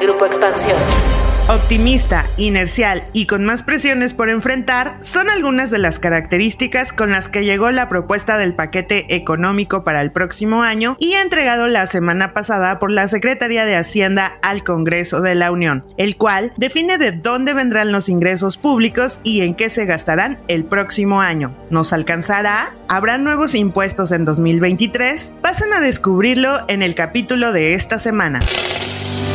Grupo Expansión. Optimista, inercial y con más presiones por enfrentar son algunas de las características con las que llegó la propuesta del paquete económico para el próximo año y entregado la semana pasada por la Secretaría de Hacienda al Congreso de la Unión, el cual define de dónde vendrán los ingresos públicos y en qué se gastarán el próximo año. ¿Nos alcanzará? ¿Habrá nuevos impuestos en 2023? Pasen a descubrirlo en el capítulo de esta semana.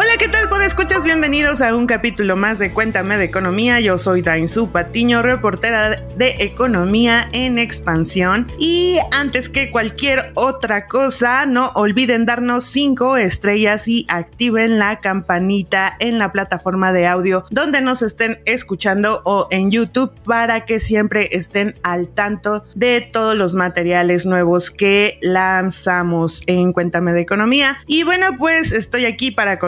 Hola, ¿qué tal? escuchas? Bienvenidos a un capítulo más de Cuéntame de Economía. Yo soy Dainzu Patiño, reportera de Economía en Expansión. Y antes que cualquier otra cosa, no olviden darnos 5 estrellas y activen la campanita en la plataforma de audio donde nos estén escuchando o en YouTube para que siempre estén al tanto de todos los materiales nuevos que lanzamos en Cuéntame de Economía. Y bueno, pues estoy aquí para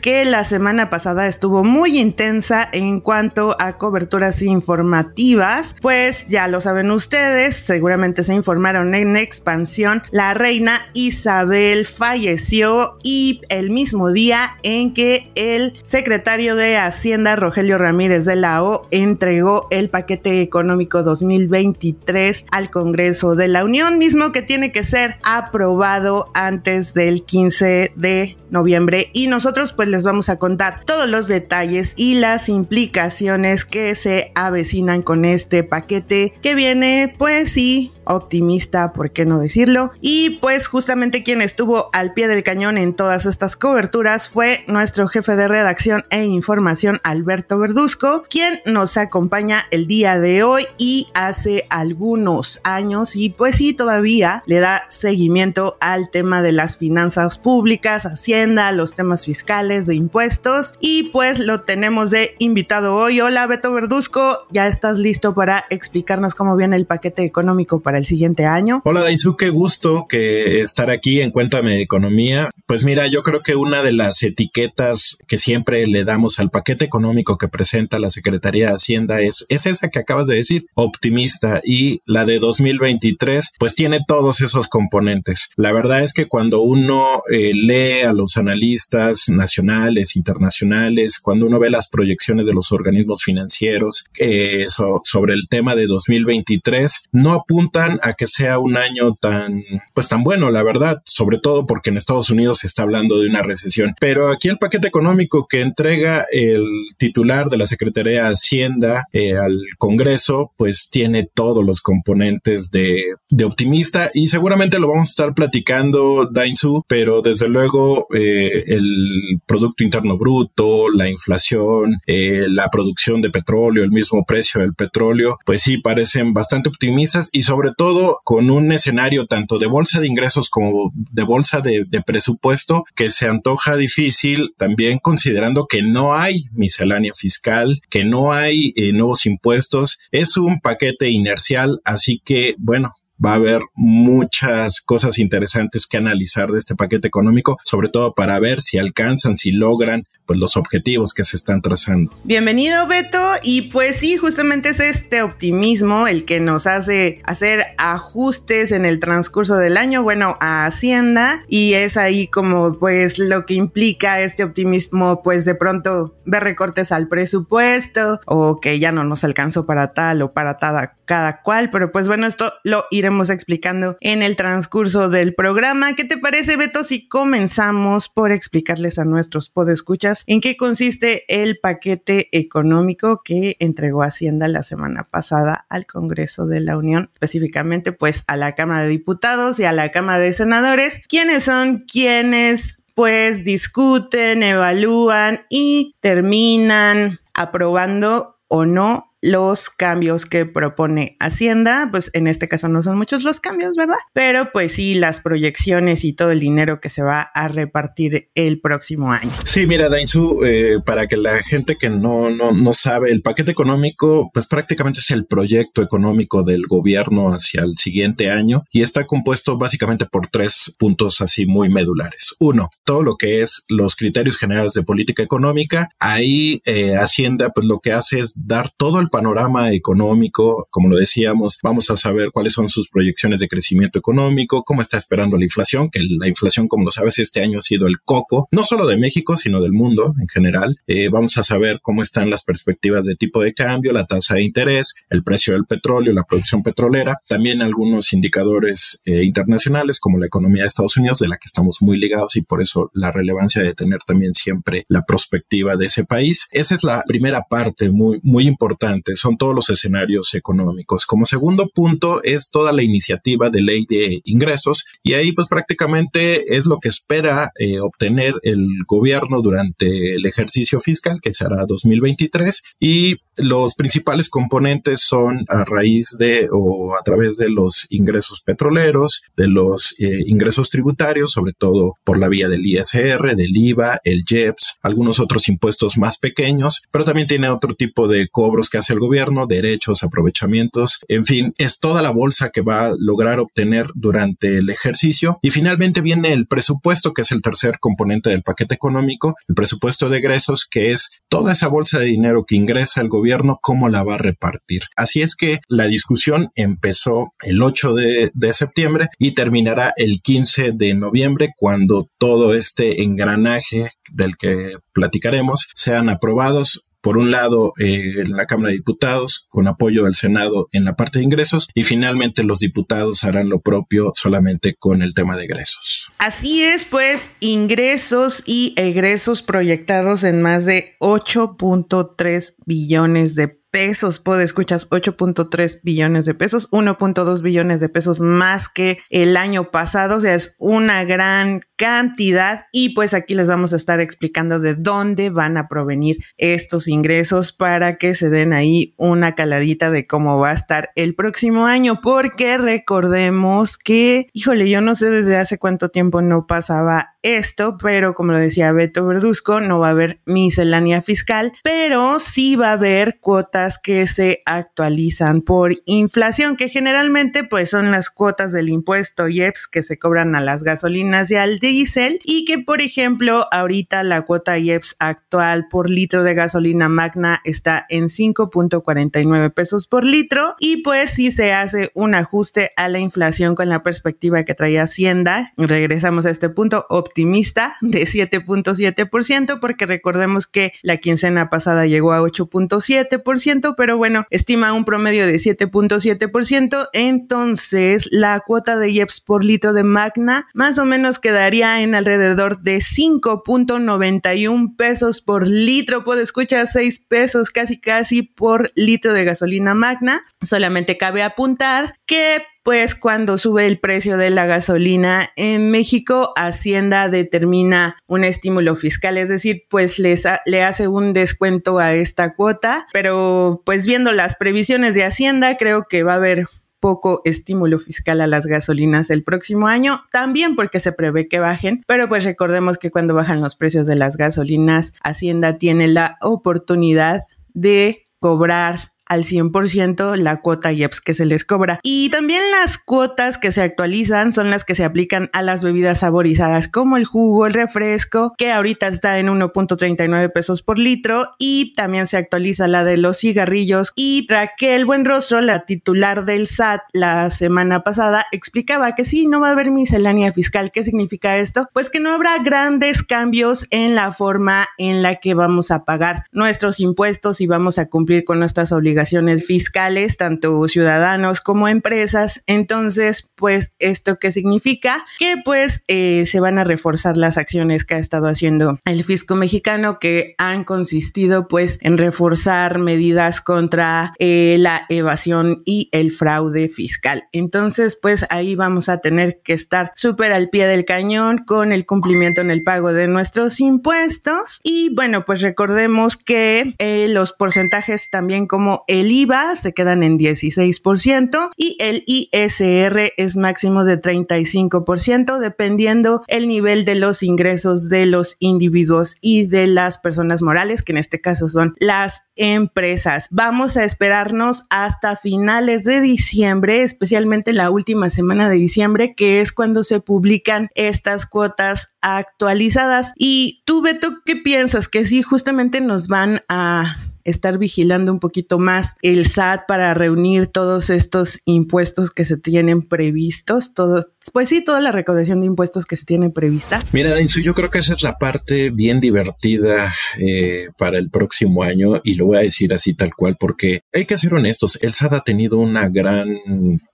que la semana pasada estuvo muy intensa en cuanto a coberturas informativas, pues ya lo saben ustedes, seguramente se informaron en expansión, la reina Isabel falleció y el mismo día en que el secretario de Hacienda Rogelio Ramírez de la O entregó el paquete económico 2023 al Congreso de la Unión, mismo que tiene que ser aprobado antes del 15 de noviembre. Y nosotros pues les vamos a contar todos los detalles y las implicaciones que se avecinan con este paquete que viene pues sí optimista, por qué no decirlo. Y pues justamente quien estuvo al pie del cañón en todas estas coberturas fue nuestro jefe de redacción e información Alberto Verduzco, quien nos acompaña el día de hoy y hace algunos años y pues sí todavía le da seguimiento al tema de las finanzas públicas, hacienda, los temas fiscales, de impuestos y pues lo tenemos de invitado hoy. Hola Beto Verduzco, ¿ya estás listo para explicarnos cómo viene el paquete económico para el siguiente año. Hola Daisu, qué gusto que estar aquí en Cuéntame de Economía. Pues mira, yo creo que una de las etiquetas que siempre le damos al paquete económico que presenta la Secretaría de Hacienda es, es esa que acabas de decir, optimista, y la de 2023 pues tiene todos esos componentes. La verdad es que cuando uno eh, lee a los analistas nacionales, internacionales, cuando uno ve las proyecciones de los organismos financieros eh, sobre el tema de 2023, no apuntan a que sea un año tan, pues tan bueno, la verdad, sobre todo porque en Estados Unidos se está hablando de una recesión. Pero aquí el paquete económico que entrega el titular de la Secretaría de Hacienda eh, al Congreso, pues tiene todos los componentes de, de, optimista y seguramente lo vamos a estar platicando, Dainzu, pero desde luego eh, el Producto Interno Bruto, la inflación, eh, la producción de petróleo, el mismo precio del petróleo, pues sí parecen bastante optimistas y sobre todo con un escenario tanto de bolsa de ingresos como de bolsa de, presupuesto que se antoja difícil, también considerando que no hay miscelánea fiscal, que no hay eh, nuevos impuestos, es un paquete inercial, así que bueno, va a haber muchas cosas interesantes que analizar de este paquete económico, sobre todo para ver si alcanzan, si logran pues los objetivos que se están trazando. Bienvenido Beto. Y pues sí, justamente es este optimismo el que nos hace hacer ajustes en el transcurso del año, bueno, a Hacienda. Y es ahí como pues lo que implica este optimismo pues de pronto ver recortes al presupuesto o que ya no nos alcanzó para tal o para cada, cada cual, pero pues bueno, esto lo iremos explicando en el transcurso del programa. ¿Qué te parece Beto si comenzamos por explicarles a nuestros podescuchas en qué consiste el paquete económico que entregó Hacienda la semana pasada al Congreso de la Unión, específicamente pues a la Cámara de Diputados y a la Cámara de Senadores, ¿Quiénes son quienes pues discuten, evalúan y terminan aprobando o no los cambios que propone Hacienda, pues en este caso no son muchos los cambios, ¿verdad? Pero pues sí, las proyecciones y todo el dinero que se va a repartir el próximo año. Sí, mira, Dainzu, eh, para que la gente que no, no, no sabe, el paquete económico, pues prácticamente es el proyecto económico del gobierno hacia el siguiente año y está compuesto básicamente por tres puntos así muy medulares. Uno, todo lo que es los criterios generales de política económica. Ahí eh, Hacienda, pues lo que hace es dar todo el panorama económico, como lo decíamos, vamos a saber cuáles son sus proyecciones de crecimiento económico, cómo está esperando la inflación, que la inflación, como lo sabes, este año ha sido el coco, no solo de México, sino del mundo en general. Eh, vamos a saber cómo están las perspectivas de tipo de cambio, la tasa de interés, el precio del petróleo, la producción petrolera, también algunos indicadores eh, internacionales como la economía de Estados Unidos, de la que estamos muy ligados y por eso la relevancia de tener también siempre la perspectiva de ese país. Esa es la primera parte muy, muy importante, son todos los escenarios económicos. Como segundo punto es toda la iniciativa de ley de ingresos y ahí pues prácticamente es lo que espera eh, obtener el gobierno durante el ejercicio fiscal que será 2023 y los principales componentes son a raíz de o a través de los ingresos petroleros, de los eh, ingresos tributarios, sobre todo por la vía del ISR, del IVA, el JEPS, algunos otros impuestos más pequeños, pero también tiene otro tipo de cobros que hace el gobierno, derechos, aprovechamientos, en fin, es toda la bolsa que va a lograr obtener durante el ejercicio. Y finalmente viene el presupuesto, que es el tercer componente del paquete económico, el presupuesto de egresos, que es toda esa bolsa de dinero que ingresa el gobierno, cómo la va a repartir. Así es que la discusión empezó el 8 de, de septiembre y terminará el 15 de noviembre cuando todo este engranaje del que platicaremos sean aprobados por un lado eh, en la Cámara de Diputados con apoyo del Senado en la parte de ingresos y finalmente los diputados harán lo propio solamente con el tema de egresos. Así es, pues ingresos y egresos proyectados en más de 8.3 billones de pesos, puedo escuchas 8.3 billones de pesos, 1.2 billones de pesos más que el año pasado, o sea, es una gran cantidad. Y pues aquí les vamos a estar explicando de dónde van a provenir estos ingresos para que se den ahí una caladita de cómo va a estar el próximo año, porque recordemos que, híjole, yo no sé desde hace cuánto tiempo no pasaba esto, pero como lo decía Beto Verduzco, no va a haber miscelánea fiscal, pero sí va a haber cuotas que se actualizan por inflación, que generalmente pues son las cuotas del impuesto IEPS que se cobran a las gasolinas y al diésel y que por ejemplo ahorita la cuota IEPS actual por litro de gasolina magna está en 5.49 pesos por litro y pues si se hace un ajuste a la inflación con la perspectiva que trae Hacienda, regresamos a este punto, optimista de 7.7%, porque recordemos que la quincena pasada llegó a 8.7%, pero bueno, estima un promedio de 7.7%, entonces la cuota de IEPS por litro de Magna más o menos quedaría en alrededor de 5.91 pesos por litro, puedo escuchar 6 pesos casi casi por litro de gasolina Magna. Solamente cabe apuntar que pues cuando sube el precio de la gasolina en México, Hacienda determina un estímulo fiscal, es decir, pues les le hace un descuento a esta cuota, pero pues viendo las previsiones de Hacienda, creo que va a haber poco estímulo fiscal a las gasolinas el próximo año, también porque se prevé que bajen, pero pues recordemos que cuando bajan los precios de las gasolinas, Hacienda tiene la oportunidad de cobrar al 100% la cuota IEPS que se les cobra. Y también las cuotas que se actualizan son las que se aplican a las bebidas saborizadas como el jugo, el refresco, que ahorita está en 1.39 pesos por litro y también se actualiza la de los cigarrillos y Raquel Buenrostro, la titular del SAT la semana pasada, explicaba que sí, no va a haber miscelánea fiscal. ¿Qué significa esto? Pues que no habrá grandes cambios en la forma en la que vamos a pagar nuestros impuestos y vamos a cumplir con nuestras obligaciones fiscales, tanto ciudadanos como empresas. Entonces, pues, ¿esto qué significa? Que pues eh, se van a reforzar las acciones que ha estado haciendo el fisco mexicano que han consistido pues en reforzar medidas contra eh, la evasión y el fraude fiscal. Entonces, pues ahí vamos a tener que estar súper al pie del cañón con el cumplimiento en el pago de nuestros impuestos. Y bueno, pues recordemos que eh, los porcentajes también como el IVA se quedan en 16% y el ISR es máximo de 35% dependiendo el nivel de los ingresos de los individuos y de las personas morales, que en este caso son las empresas. Vamos a esperarnos hasta finales de diciembre, especialmente la última semana de diciembre, que es cuando se publican estas cuotas actualizadas. Y tú, Beto, ¿qué piensas? Que sí, justamente nos van a estar vigilando un poquito más el SAT para reunir todos estos impuestos que se tienen previstos, todos, pues sí, toda la recaudación de impuestos que se tiene prevista. Mira, Dainzu, yo creo que esa es la parte bien divertida eh, para el próximo año y lo voy a decir así tal cual porque hay que ser honestos, el SAT ha tenido una gran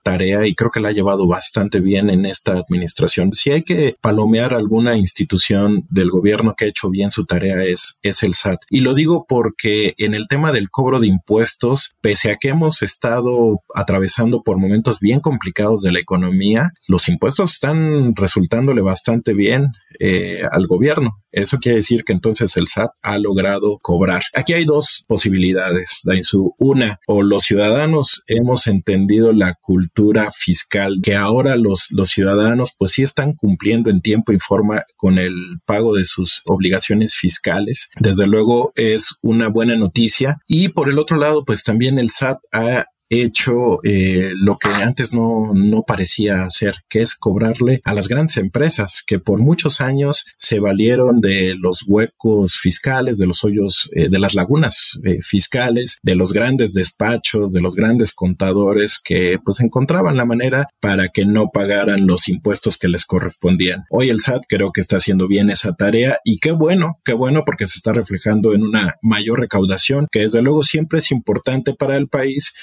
tarea y creo que la ha llevado bastante bien en esta administración. Si hay que palomear alguna institución del gobierno que ha hecho bien su tarea es, es el SAT. Y lo digo porque en el tema del cobro de impuestos, pese a que hemos estado atravesando por momentos bien complicados de la economía, los impuestos están resultándole bastante bien eh, al gobierno. Eso quiere decir que entonces el SAT ha logrado cobrar. Aquí hay dos posibilidades, Dainzu. Una, o los ciudadanos hemos entendido la cultura fiscal, que ahora los, los ciudadanos pues sí están cumpliendo en tiempo y forma con el pago de sus obligaciones fiscales. Desde luego es una buena noticia. Y por el otro lado, pues también el SAT ha hecho eh, lo que antes no, no parecía hacer, que es cobrarle a las grandes empresas que por muchos años se valieron de los huecos fiscales, de los hoyos, eh, de las lagunas eh, fiscales, de los grandes despachos, de los grandes contadores que pues encontraban la manera para que no pagaran los impuestos que les correspondían. Hoy el SAT creo que está haciendo bien esa tarea y qué bueno, qué bueno porque se está reflejando en una mayor recaudación que desde luego siempre es importante para el país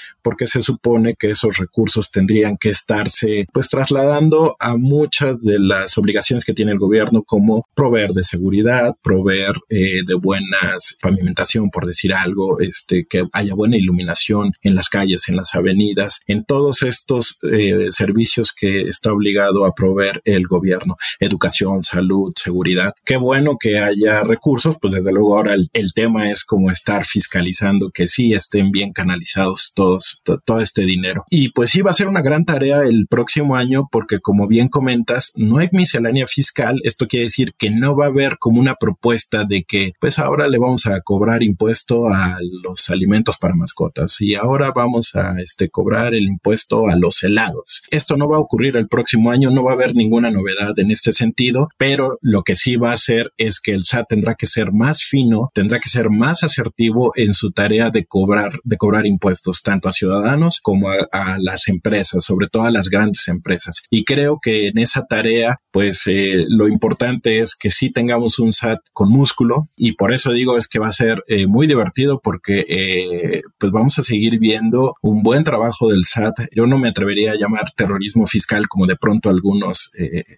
se supone que esos recursos tendrían que estarse pues trasladando a muchas de las obligaciones que tiene el gobierno como proveer de seguridad, proveer eh, de buenas pavimentación, por decir algo, este, que haya buena iluminación en las calles, en las avenidas, en todos estos eh, servicios que está obligado a proveer el gobierno, educación, salud, seguridad. Qué bueno que haya recursos, pues desde luego ahora el, el tema es como estar fiscalizando que sí estén bien canalizados todos todo este dinero. Y pues sí va a ser una gran tarea el próximo año porque como bien comentas, no hay miscelánea fiscal. Esto quiere decir que no va a haber como una propuesta de que pues ahora le vamos a cobrar impuesto a los alimentos para mascotas y ahora vamos a este cobrar el impuesto a los helados. Esto no va a ocurrir el próximo año, no va a haber ninguna novedad en este sentido, pero lo que sí va a hacer es que el SAT tendrá que ser más fino, tendrá que ser más asertivo en su tarea de cobrar de cobrar impuestos tanto a ciudadanos como a, las empresas, sobre todo a las grandes empresas. Y creo que en esa tarea, pues eh, lo importante es que sí tengamos un SAT con músculo y por eso digo es que va a ser eh, muy divertido porque eh, pues vamos a seguir viendo un buen trabajo del SAT. Yo no me atrevería a llamar terrorismo fiscal como de pronto algunos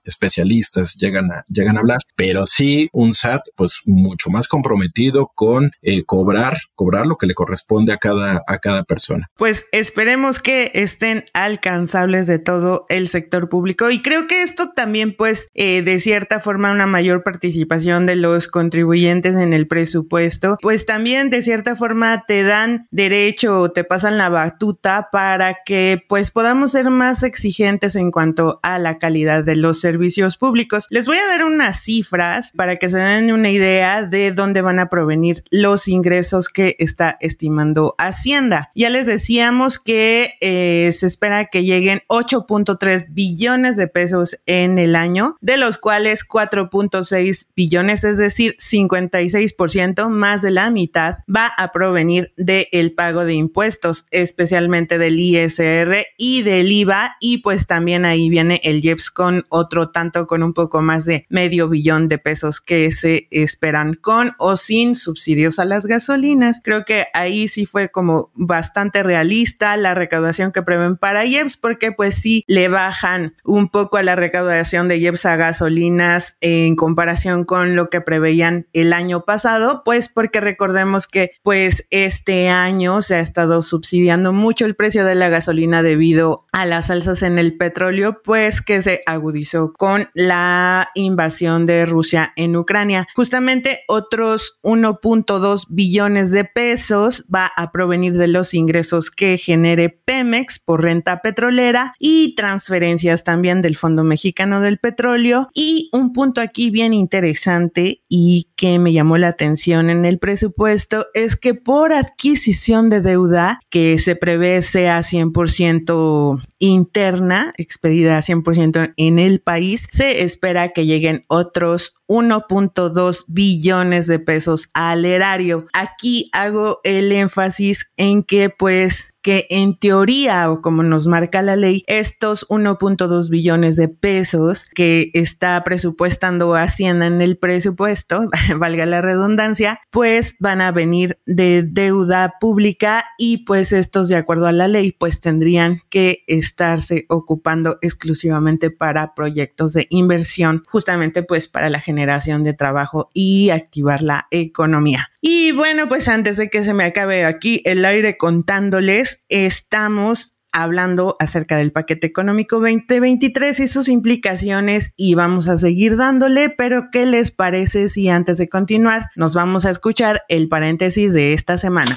especialistas llegan a, llegan a hablar, pero sí un SAT pues mucho más comprometido con cobrar, cobrar lo que le corresponde a cada, a cada persona. Pues esperemos que estén alcanzables de todo el sector público y creo que esto también pues eh, de cierta forma una mayor participación de los contribuyentes en el presupuesto pues también de cierta forma te dan derecho o te pasan la batuta para que pues podamos ser más exigentes en cuanto a la calidad de los servicios públicos. Les voy a dar unas cifras para que se den una idea de dónde van a provenir los ingresos que está estimando Hacienda. Ya les decíamos que eh, se espera que lleguen 8.3 billones de pesos en el año, de los cuales 4.6 billones, es decir, 56% más de la mitad, va a provenir del pago de impuestos, especialmente del ISR y del IVA, y pues también ahí viene el IEPS con otro tanto, con un poco más de medio billón de pesos que se esperan con o sin subsidios a las gasolinas. Creo que ahí sí fue como bastante realista la recaudación que prevén para IEPS, porque pues sí le bajan un poco a la recaudación de IEPS a gasolinas en comparación con lo que preveían el año pasado, pues porque recordemos que pues este año se ha estado subsidiando mucho el precio de la gasolina debido a las alzas en el petróleo, pues que se agudizó con la invasión de Rusia en Ucrania. Justamente otros 1.2 billones de pesos va a provenir de los ingresos que genere Pemex por renta petrolera y transferencias también del Fondo Mexicano del Petróleo. Y un punto aquí bien interesante y que me llamó la atención en el presupuesto es que por adquisición de deuda que se prevé sea 100% interna, expedida 100% en el país, se espera que lleguen otros 1.2 billones de pesos al erario. Aquí hago el énfasis en que pues que en teoría o como nos marca la ley, estos 1.2 billones de pesos que está presupuestando Hacienda en el presupuesto, valga la redundancia, pues van a venir de deuda pública y pues estos de acuerdo a la ley pues tendrían que estarse ocupando exclusivamente para proyectos de inversión, justamente pues para la generación de trabajo y activar la economía. Y bueno, pues antes de que se me acabe aquí el aire contándoles, estamos hablando acerca del paquete económico 2023 y sus implicaciones y vamos a seguir dándole, pero ¿qué les parece si antes de continuar nos vamos a escuchar el paréntesis de esta semana?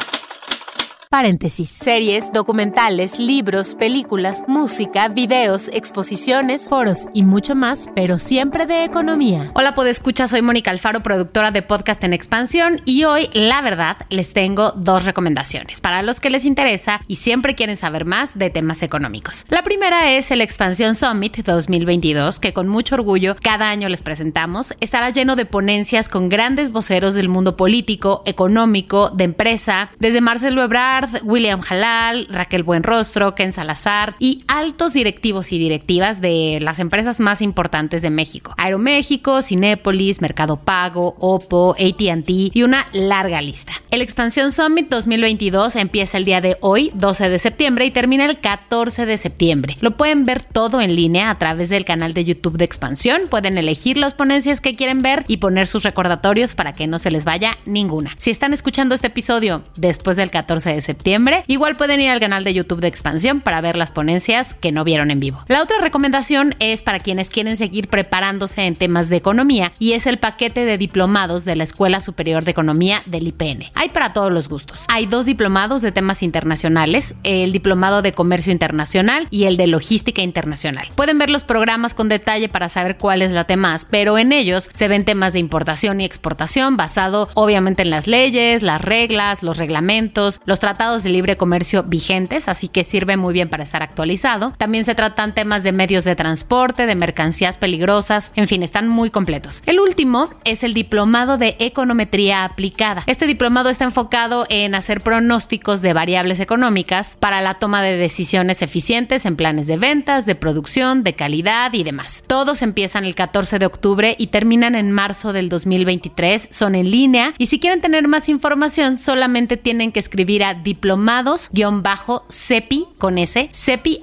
Paréntesis. Series, documentales, libros, películas, música, videos, exposiciones, foros y mucho más, pero siempre de economía. Hola, escuchar soy Mónica Alfaro, productora de Podcast en Expansión y hoy, la verdad, les tengo dos recomendaciones para los que les interesa y siempre quieren saber más de temas económicos. La primera es el Expansión Summit 2022, que con mucho orgullo cada año les presentamos. Estará lleno de ponencias con grandes voceros del mundo político, económico, de empresa, desde Marcelo Ebrard, William Halal, Raquel Buenrostro, Ken Salazar y altos directivos y directivas de las empresas más importantes de México. Aeroméxico, Cinépolis, Mercado Pago, Oppo, ATT y una larga lista. El Expansión Summit 2022 empieza el día de hoy, 12 de septiembre, y termina el 14 de septiembre. Lo pueden ver todo en línea a través del canal de YouTube de Expansión. Pueden elegir las ponencias que quieren ver y poner sus recordatorios para que no se les vaya ninguna. Si están escuchando este episodio después del 14 de septiembre, septiembre. Igual pueden ir al canal de YouTube de Expansión para ver las ponencias que no vieron en vivo. La otra recomendación es para quienes quieren seguir preparándose en temas de economía y es el paquete de diplomados de la Escuela Superior de Economía del IPN. Hay para todos los gustos. Hay dos diplomados de temas internacionales, el diplomado de Comercio Internacional y el de Logística Internacional. Pueden ver los programas con detalle para saber cuál es la temas, pero en ellos se ven temas de importación y exportación basado obviamente en las leyes, las reglas, los reglamentos, los tratados de libre comercio vigentes, así que sirve muy bien para estar actualizado. También se tratan temas de medios de transporte, de mercancías peligrosas, en fin, están muy completos. El último es el diplomado de econometría aplicada. Este diplomado está enfocado en hacer pronósticos de variables económicas para la toma de decisiones eficientes en planes de ventas, de producción, de calidad y demás. Todos empiezan el 14 de octubre y terminan en marzo del 2023. Son en línea y si quieren tener más información solamente tienen que escribir a diplomados-cepi con s cepi.ipn.mx.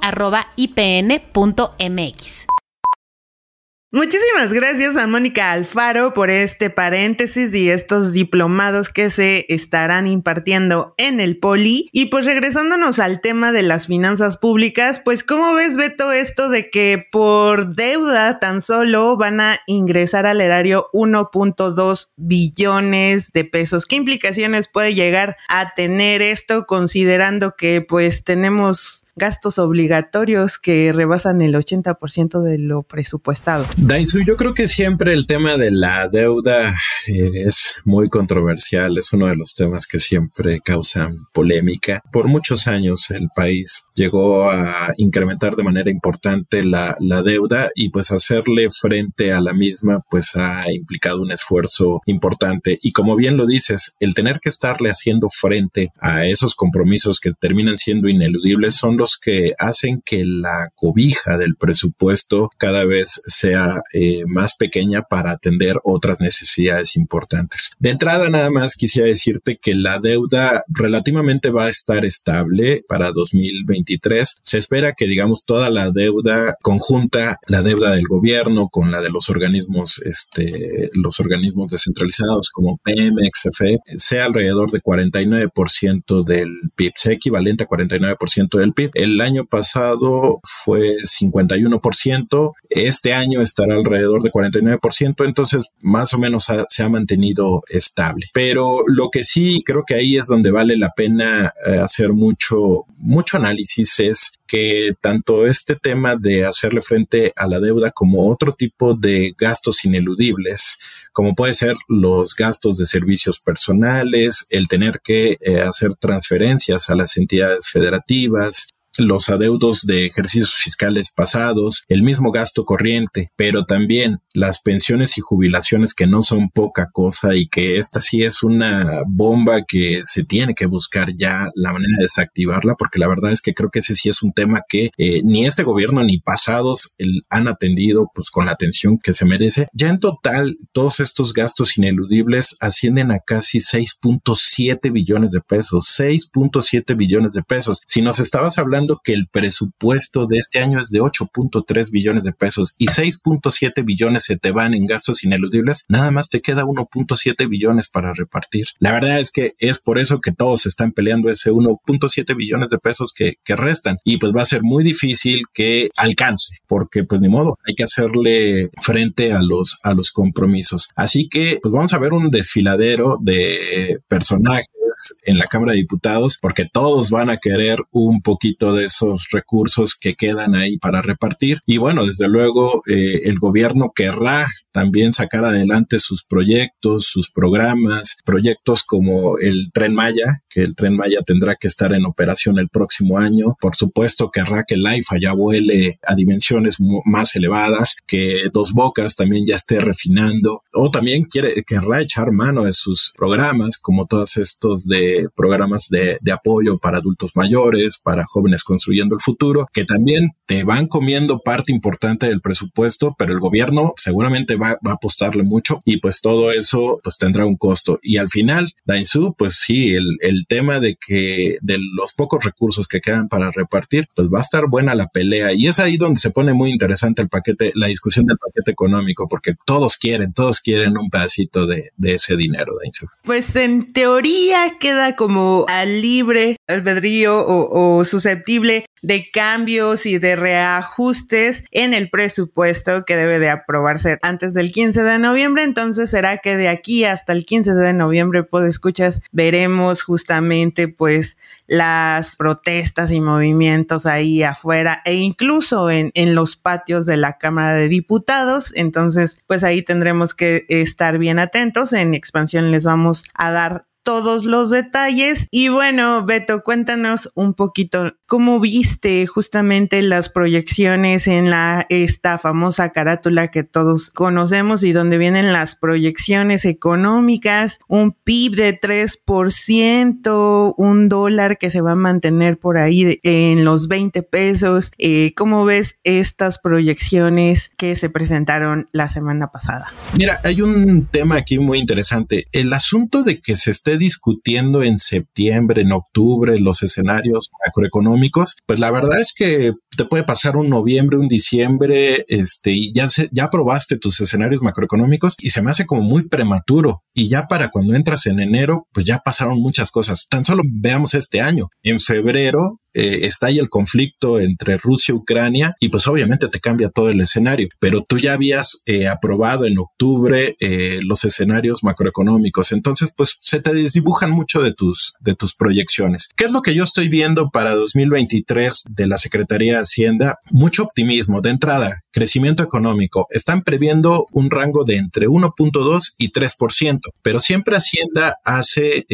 Muchísimas gracias a Mónica Alfaro por este paréntesis y estos diplomados que se estarán impartiendo en el Poli. Y pues regresándonos al tema de las finanzas públicas, pues ¿cómo ves Beto esto de que por deuda tan solo van a ingresar al erario 1.2 billones de pesos? ¿Qué implicaciones puede llegar a tener esto considerando que pues tenemos gastos obligatorios que rebasan el 80% de lo presupuestado. Dainzu, yo creo que siempre el tema de la deuda eh, es muy controversial, es uno de los temas que siempre causan polémica. Por muchos años el país llegó a incrementar de manera importante la, la deuda y pues hacerle frente a la misma pues ha implicado un esfuerzo importante. Y como bien lo dices, el tener que estarle haciendo frente a esos compromisos que terminan siendo ineludibles son los que hacen que la cobija del presupuesto cada vez sea eh, más pequeña para atender otras necesidades importantes. De entrada, nada más quisiera decirte que la deuda relativamente va a estar estable para 2023. Se espera que, digamos, toda la deuda conjunta, la deuda del gobierno con la de los organismos, este, los organismos descentralizados como Pemex, CFE, sea alrededor de 49% del PIB, sea equivalente a 49% del PIB. El año pasado fue 51%, este año estará alrededor de 49%, entonces más o menos se ha mantenido estable. Pero lo que sí creo que ahí es donde vale la pena eh, hacer mucho, mucho análisis es que tanto este tema de hacerle frente a la deuda como otro tipo de gastos ineludibles, como puede ser los gastos de servicios personales, el tener que eh, hacer transferencias a las entidades federativas, los adeudos de ejercicios fiscales pasados, el mismo gasto corriente, pero también las pensiones y jubilaciones que no son poca cosa y que esta sí es una bomba que se tiene que buscar ya la manera de desactivarla, porque la verdad es que creo que ese sí es un tema que eh, ni este gobierno ni pasados han atendido pues con la atención que se merece. Ya en total, todos estos gastos ineludibles ascienden a casi 6.7 billones de pesos, 6.7 billones de pesos. Si nos estabas hablando que el presupuesto de este año es de 8.3 billones de pesos y 6.7 billones se te van en gastos ineludibles, nada más te queda 1.7 billones para repartir. La verdad es que es por eso que todos están peleando ese 1.7 billones de pesos que, que restan y pues va a ser muy difícil que alcance porque pues ni modo, hay que hacerle frente a los, a los compromisos. Así que pues vamos a ver un desfiladero de personajes en la Cámara de Diputados, porque todos van a querer un poquito de esos recursos que quedan ahí para repartir. Y bueno, desde luego eh, el gobierno querrá también sacar adelante sus proyectos, sus programas, proyectos como el tren Maya, que el tren Maya tendrá que estar en operación el próximo año. Por supuesto, querrá que el AIFA ya vuele a dimensiones más elevadas, que Dos Bocas también ya esté refinando, o también quiere, querrá echar mano de sus programas, como todos de programas de, de apoyo para adultos mayores, para jóvenes construyendo el futuro, que también te van comiendo parte importante del presupuesto, pero el gobierno seguramente va, a apostarle mucho y pues todo eso pues tendrá un costo. Y al final, Dainzú, pues sí, el, el tema de que de los pocos recursos que quedan para repartir, pues va a estar buena la pelea. Y es ahí donde se pone muy interesante el paquete, la discusión del paquete económico, porque todos quieren, todos quieren un pedacito de, de ese dinero, Dainzú. Pues en teoría queda como al libre albedrío o, susceptible de cambios y de reajustes en el presupuesto que debe de aprobarse antes del 15 de noviembre. Entonces será que de aquí hasta el 15 de noviembre, pues escuchas, veremos justamente pues las protestas y movimientos ahí afuera e incluso en, en los patios de la Cámara de Diputados. Entonces, pues ahí tendremos que estar bien atentos. En expansión les vamos a dar todos los detalles. Y bueno, Beto, cuéntanos un poquito cómo viste justamente las proyecciones en la esta famosa carátula que todos conocemos y donde vienen las proyecciones económicas, un PIB de 3%, un dólar que se va a mantener por ahí en los 20 pesos. Eh, ¿Cómo ves estas proyecciones que se presentaron la semana pasada? Mira, hay un tema aquí muy interesante. El asunto de que se esté discutiendo en septiembre, en octubre, los escenarios macroeconómicos, pues la verdad es que te puede pasar un noviembre, un diciembre, este, y ya, se, ya probaste tus escenarios macroeconómicos y se me hace como muy prematuro. Y ya para cuando entras en enero, pues ya pasaron muchas cosas. Tan solo veamos este año. En febrero eh, está ahí el conflicto entre Rusia y Ucrania y pues obviamente te cambia todo el escenario, pero tú ya habías eh, aprobado en octubre eh, los escenarios macroeconómicos, entonces pues se te desdibujan mucho de tus, de tus proyecciones. ¿Qué es lo que yo estoy viendo para 2023 de la Secretaría de Hacienda? Mucho optimismo de entrada, crecimiento económico. Están previendo un rango de entre 1.2 y 3%, pero siempre Hacienda hace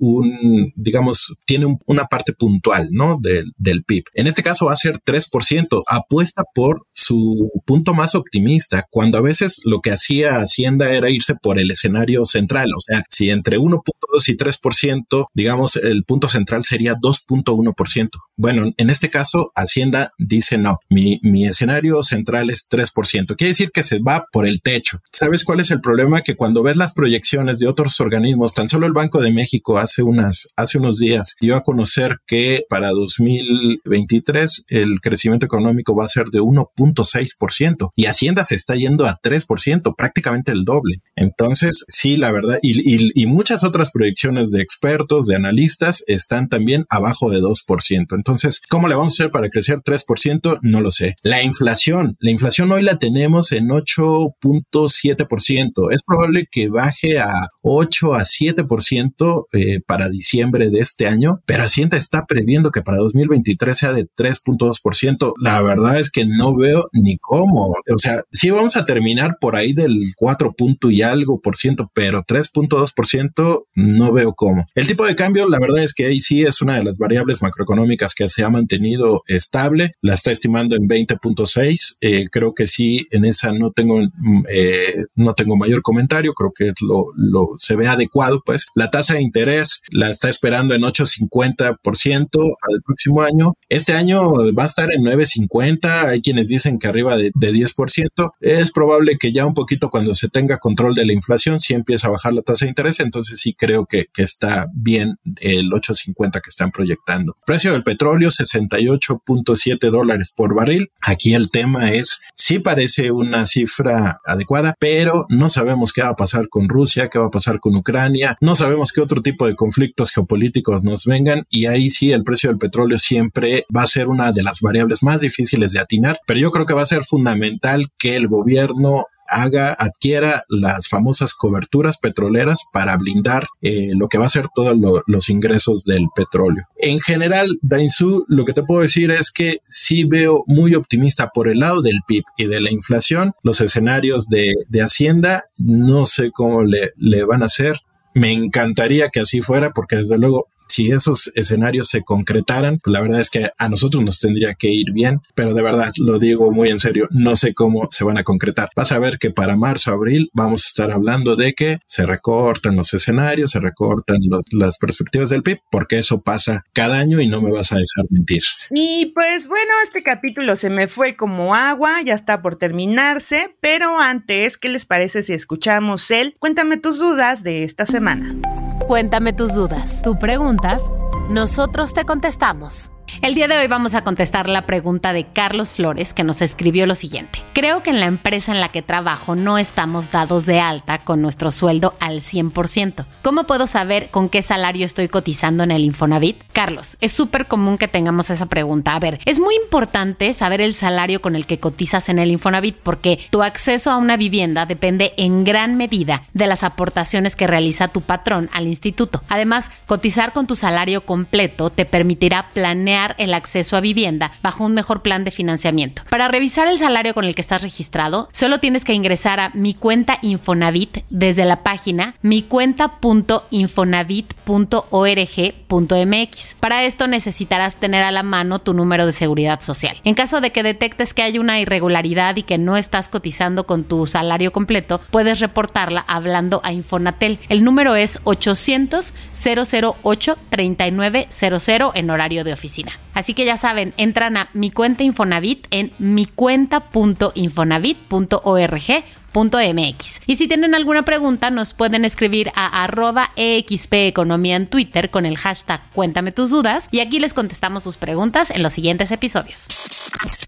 un, digamos, tiene una parte puntual, ¿no? Del, PIB. En este caso va a ser 3%. Apuesta por su punto más optimista, cuando a veces lo que hacía Hacienda era irse por el escenario central. O sea, si entre 1.2 y 3%, digamos, el punto central sería 2.1%. Bueno, en este caso, Hacienda dice no, mi, mi escenario central es 3%. Quiere decir que se va por el techo. ¿Sabes cuál es el problema? Que cuando ves las proyecciones de otros organismos, tan solo el Banco de México hace unas, hace unos días dio a conocer que para 2023 el crecimiento económico va a ser de 1.6% y Hacienda se está yendo a 3%, prácticamente el doble. Entonces, sí, la verdad, y, muchas otras proyecciones de expertos, de analistas, están también abajo de 2%. Entonces, ¿cómo le vamos a hacer para crecer 3%? No lo sé. La inflación, la inflación hoy la tenemos en 8.7%. Es probable que baje a 8 a 7% eh, para diciembre de este año, pero Hacienda está previendo que para 2023 sea de 3.2%. La verdad es que no veo ni cómo. O sea, sí vamos a terminar por ahí del 4 punto y algo por ciento, pero 3.2 por ciento no veo cómo. El tipo de cambio, la verdad es que ahí sí es una de las variables macroeconómicas que se ha mantenido estable. La está estimando en 20.6. Eh, creo que sí, en esa no tengo, mm, eh, no tengo mayor comentario. Creo que es lo, lo se ve adecuado. Pues la tasa de interés la está esperando en 8.50% para el próximo año. Este año va a estar en 9.50. Hay quienes dicen que arriba de, de 10%. Es probable que ya un poquito cuando se tenga control de la inflación, si empieza a bajar la tasa de interés. Entonces sí creo que, que está bien el 8.50 que están proyectando. Precio del petróleo 68.7 dólares por barril. Aquí el tema es, sí parece una cifra adecuada, pero no sabemos qué va a pasar con Rusia, qué va a pasar con Ucrania, no sabemos qué otro tipo de conflictos geopolíticos nos vengan y ahí sí el precio del petróleo siempre va a ser una de las variables más difíciles de atinar, pero yo creo que va a ser fundamental que el gobierno haga, adquiera las famosas coberturas petroleras para blindar eh, lo que va a ser todos los ingresos del petróleo. En general, Dainzú, lo que te puedo decir es que sí veo muy optimista por el lado del PIB y de la inflación. Los escenarios de, Hacienda, no sé cómo le, le van a hacer. Me encantaría que así fuera porque desde luego si esos escenarios se concretaran, pues la verdad es que a nosotros nos tendría que ir bien, pero de verdad lo digo muy en serio, no sé cómo se van a concretar. Vas a ver que para marzo, abril vamos a estar hablando de que se recortan los escenarios, se recortan las perspectivas del PIB, porque eso pasa cada año y no me vas a dejar mentir. Y pues bueno, este capítulo se me fue como agua, ya está por terminarse, pero antes, ¿qué les parece si escuchamos el Cuéntame tus dudas de esta semana? Cuéntame tus dudas. Tu preguntas, nosotros te contestamos. El día de hoy vamos a contestar la pregunta de Carlos Flores que nos escribió lo siguiente. Creo que en la empresa en la que trabajo no estamos dados de alta con nuestro sueldo al 100%. ¿Cómo puedo saber con qué salario estoy cotizando en el Infonavit? Carlos, es súper común que tengamos esa pregunta. A ver, es muy importante saber el salario con el que cotizas en el Infonavit porque tu acceso a una vivienda depende en gran medida de las aportaciones que realiza tu patrón al instituto. Además, cotizar con tu salario completo te permitirá planear el acceso a vivienda bajo un mejor plan de financiamiento. Para revisar el salario con el que estás registrado, solo tienes que ingresar a mi cuenta Infonavit desde la página micuenta.infonavit.org.mx. Para esto necesitarás tener a la mano tu número de seguridad social. En caso de que detectes que hay una irregularidad y que no estás cotizando con tu salario completo, puedes reportarla hablando a Infonatel. El número es 800 008 3900 en horario de oficina. Así que ya saben, entran a mi cuenta Infonavit en micuenta.infonavit.org .mx. Y si tienen alguna pregunta, nos pueden escribir a arroba EXP Economía en Twitter con el hashtag Cuéntame tus dudas y aquí les contestamos sus preguntas en los siguientes episodios.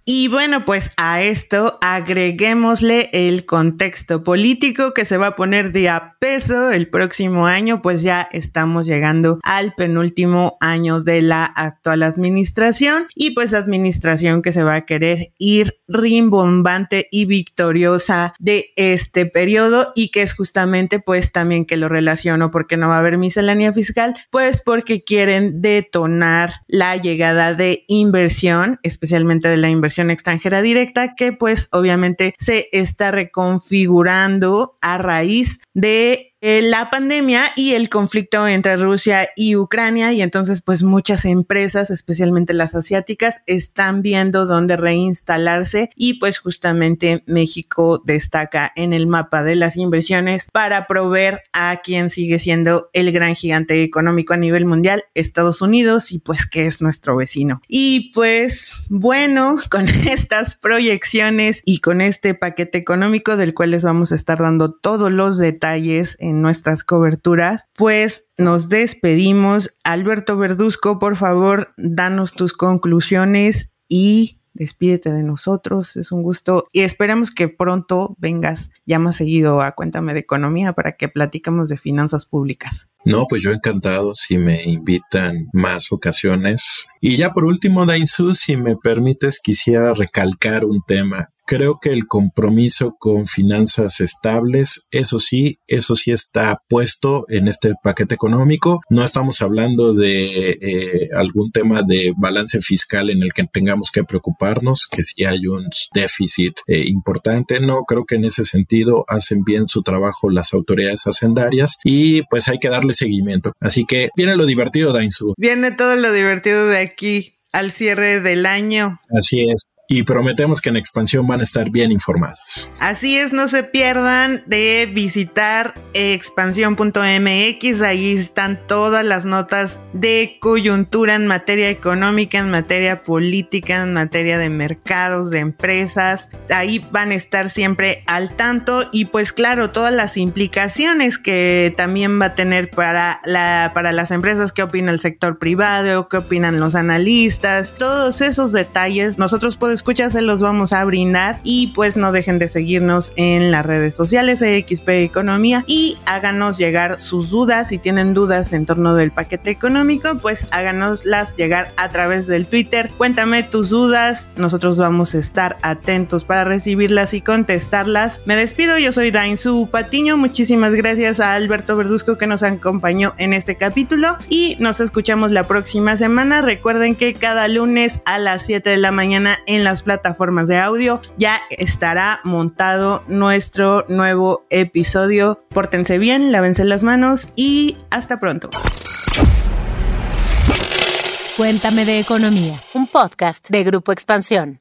Y bueno, pues a esto agreguémosle el contexto político que se va a poner de a peso el próximo año, pues ya estamos llegando al penúltimo año de la actual administración y pues administración que se va a querer ir rimbombante y victoriosa de este periodo y que es justamente pues también que lo relaciono porque no va a haber miscelánea fiscal, pues porque quieren detonar la llegada de inversión, especialmente de la inversión extranjera directa, que pues obviamente se está reconfigurando a raíz de eh, la pandemia y el conflicto entre Rusia y Ucrania y entonces pues muchas empresas, especialmente las asiáticas, están viendo dónde reinstalarse y pues justamente México destaca en el mapa de las inversiones para proveer a quien sigue siendo el gran gigante económico a nivel mundial, Estados Unidos y pues que es nuestro vecino. Y pues bueno, con estas proyecciones y con este paquete económico del cual les vamos a estar dando todos los detalles nuestras coberturas, pues nos despedimos. Alberto Verduzco, por favor, danos tus conclusiones y despídete de nosotros. Es un gusto y esperamos que pronto vengas ya más seguido a Cuéntame de Economía para que platicamos de finanzas públicas. No, pues yo encantado si me invitan más ocasiones. Y ya por último, Dainzu, si me permites, quisiera recalcar un tema Creo que el compromiso con finanzas estables, eso sí, eso sí está puesto en este paquete económico. No estamos hablando de eh, algún tema de balance fiscal en el que tengamos que preocuparnos, que si hay un déficit eh, importante. No, creo que en ese sentido hacen bien su trabajo las autoridades hacendarias y pues hay que darle seguimiento. Así que viene lo divertido, Dainzu. Viene todo lo divertido de aquí al cierre del año. Así es y prometemos que en expansión van a estar bien informados. Así es, no se pierdan de visitar expansión.mx, ahí están todas las notas de coyuntura en materia económica, en materia política, en materia de mercados, de empresas, ahí van a estar siempre al tanto. Y pues claro, todas las implicaciones que también va a tener para, la, para las empresas, qué opina el sector privado, qué opinan los analistas, todos esos detalles nosotros podemos escucha se los vamos a brindar. Y pues no dejen de seguirnos en las redes sociales XP Economía y háganos llegar sus dudas. Si tienen dudas en torno del paquete económico pues háganoslas llegar a través del Twitter. Cuéntame tus dudas. Nosotros vamos a estar atentos para recibirlas y contestarlas. Me despido. Yo soy Dainzu Patiño. Muchísimas gracias a Alberto Verduzco que nos acompañó en este capítulo. Y nos escuchamos la próxima semana. Recuerden que cada lunes a las 7 de la mañana en la plataformas de audio. Ya estará montado nuestro nuevo episodio. Pórtense bien, lávense las manos y hasta pronto. Cuéntame de economía, un podcast de Grupo Expansión.